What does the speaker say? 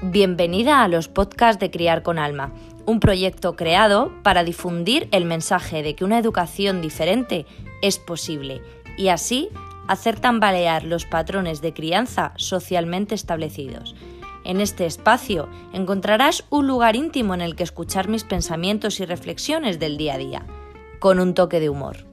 Bienvenida a los podcasts de Criar con Alma, un proyecto creado para difundir el mensaje de que una educación diferente es posible y así hacer tambalear los patrones de crianza socialmente establecidos. En este espacio encontrarás un lugar íntimo en el que escuchar mis pensamientos y reflexiones del día a día, con un toque de humor.